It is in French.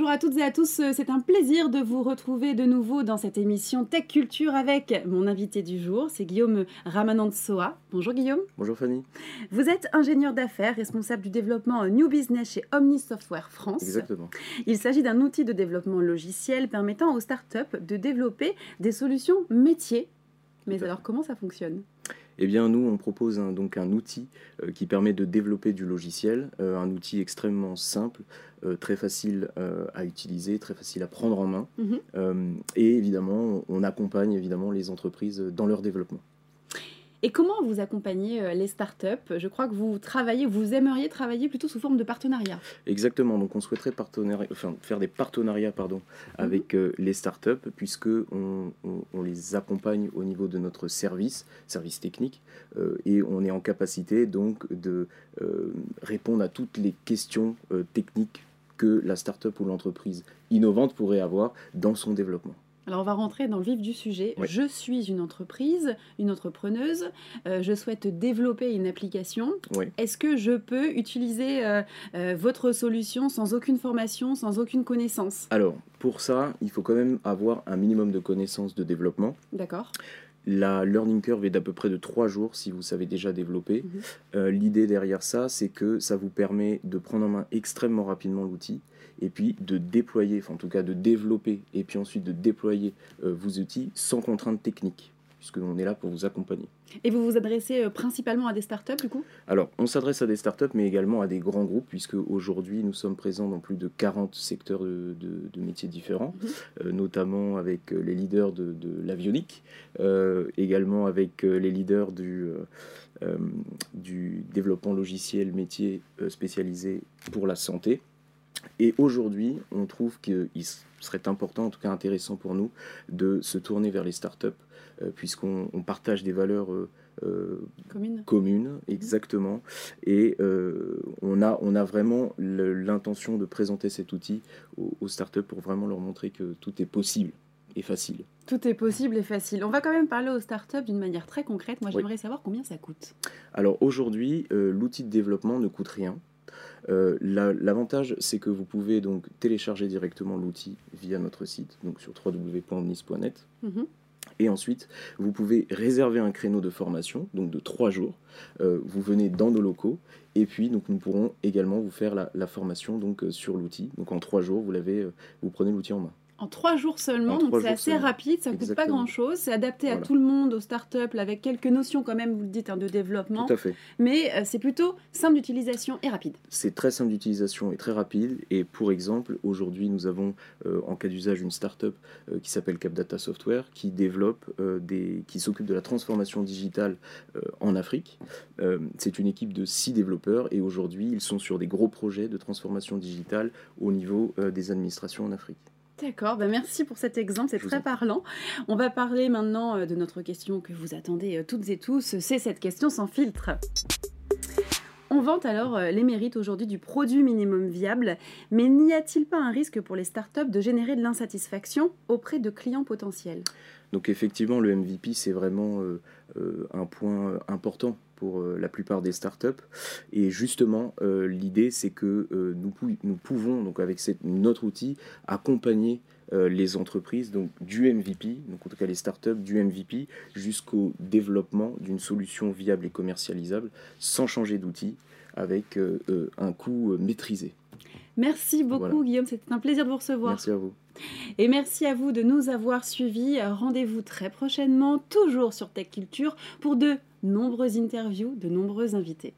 Bonjour à toutes et à tous, c'est un plaisir de vous retrouver de nouveau dans cette émission Tech Culture avec mon invité du jour, c'est Guillaume Ramanantsoa. Bonjour Guillaume. Bonjour Fanny. Vous êtes ingénieur d'affaires, responsable du développement New Business chez Omni Software France. Exactement. Il s'agit d'un outil de développement logiciel permettant aux startups de développer des solutions métiers. Mais alors comment ça fonctionne? Eh bien, nous, on propose un, donc un outil euh, qui permet de développer du logiciel, euh, un outil extrêmement simple, euh, très facile à utiliser, très facile à prendre en main. Mhm. et évidemment, on accompagne évidemment les entreprises dans leur développement. Et comment vous accompagnez euh, les startups? Je crois que vous travaillez, vous aimeriez travailler plutôt sous forme de partenariat. Exactement. Donc, on souhaiterait enfin, faire des partenariats pardon, mhm. avec euh, les startups, puisque on, les accompagne au niveau de notre service, service technique, euh, et on est en capacité donc de répondre à toutes les questions techniques que la startup ou l'entreprise innovante pourrait avoir dans son développement. Alors on va rentrer dans le vif du sujet. Je suis une entreprise, une entrepreneuse, euh, je souhaite développer une application. Est-ce que je peux utiliser euh, euh, votre solution sans aucune formation, sans aucune connaissance? Alors pour ça, il faut quand même avoir un minimum de connaissances de développement. D'accord. La learning curve est d'à peu près de trois jours si vous savez déjà développer. Mhm. L'idée derrière ça, c'est que ça vous permet de prendre en main extrêmement rapidement l'outil et puis de déployer, enfin en tout cas de développer, et puis ensuite de déployer euh, vos outils sans contrainte technique, puisque on est là pour vous accompagner. Et vous vous adressez euh, principalement à des startups du coup? Alors, on s'adresse à des startups, mais également à des grands groupes, puisque aujourd'hui nous sommes présents dans plus de 40 secteurs de, métiers différents, mhm. euh, notamment avec les leaders de, l'avionique, également avec les leaders du, du développement logiciel métier spécialisé pour la santé. Et aujourd'hui, on trouve qu'il serait important, en tout cas intéressant pour nous, de se tourner vers les startups, euh, puisqu'on partage des valeurs euh, euh, communes. Mhm. exactement. Et on, a, on a vraiment l'intention de présenter cet outil aux, aux, startups pour vraiment leur montrer que tout est possible et facile. Tout est possible et facile. On va quand même parler aux startups d'une manière très concrète. Moi, j'aimerais savoir combien ça coûte. Alors aujourd'hui, l'outil de développement ne coûte rien. Euh, l'avantage, c'est que vous pouvez donc télécharger directement l'outil via notre site, donc sur www.omnis.net. Mhm. Et ensuite, vous pouvez réserver un créneau de formation, donc de trois jours. Euh, vous venez dans nos locaux, et puis donc nous pourrons également vous faire la, formation donc euh, sur l'outil. Donc en trois jours, vous l'avez, vous prenez l'outil en main en trois jours seulement, donc c'est assez rapide, ça ne coûte pas grand-chose, c'est adapté à tout le monde, aux startups, avec quelques notions quand même, vous le dites, hein, de développement. Tout à fait. Mais euh, c'est plutôt simple d'utilisation et rapide. C'est très simple d'utilisation et très rapide. Et pour exemple, aujourd'hui, nous avons euh, en cas d'usage une startup euh, qui s'appelle CapData Software, qui développe des, qui s'occupe de la transformation digitale en Afrique. c'est une équipe de six développeurs et aujourd'hui, ils sont sur des gros projets de transformation digitale au niveau des administrations en Afrique. D'accord, ben merci pour cet exemple, c'est très parlant. On va parler maintenant euh, de notre question que vous attendez euh, toutes et tous, c'est cette question sans filtre. On vante alors euh, les mérites aujourd'hui du produit minimum viable, mais n'y a-t-il pas un risque pour les startups de générer de l'insatisfaction auprès de clients potentiels? Donc effectivement, le MVP, c'est vraiment un point important pour la plupart des startups. Et justement, l'idée, c'est que nous, nous, pouvons, donc avec notre outil, accompagner les entreprises donc du MVP, donc en tout cas les startups du MVP, jusqu'au développement d'une solution viable et commercialisable sans changer d'outil, avec un coût maîtrisé. Merci beaucoup Guillaume, c'était un plaisir de vous recevoir. Merci à vous. Et merci à vous de nous avoir suivis. Rendez-vous très prochainement, toujours sur Tech Culture, pour de nombreuses interviews, de nombreux invités.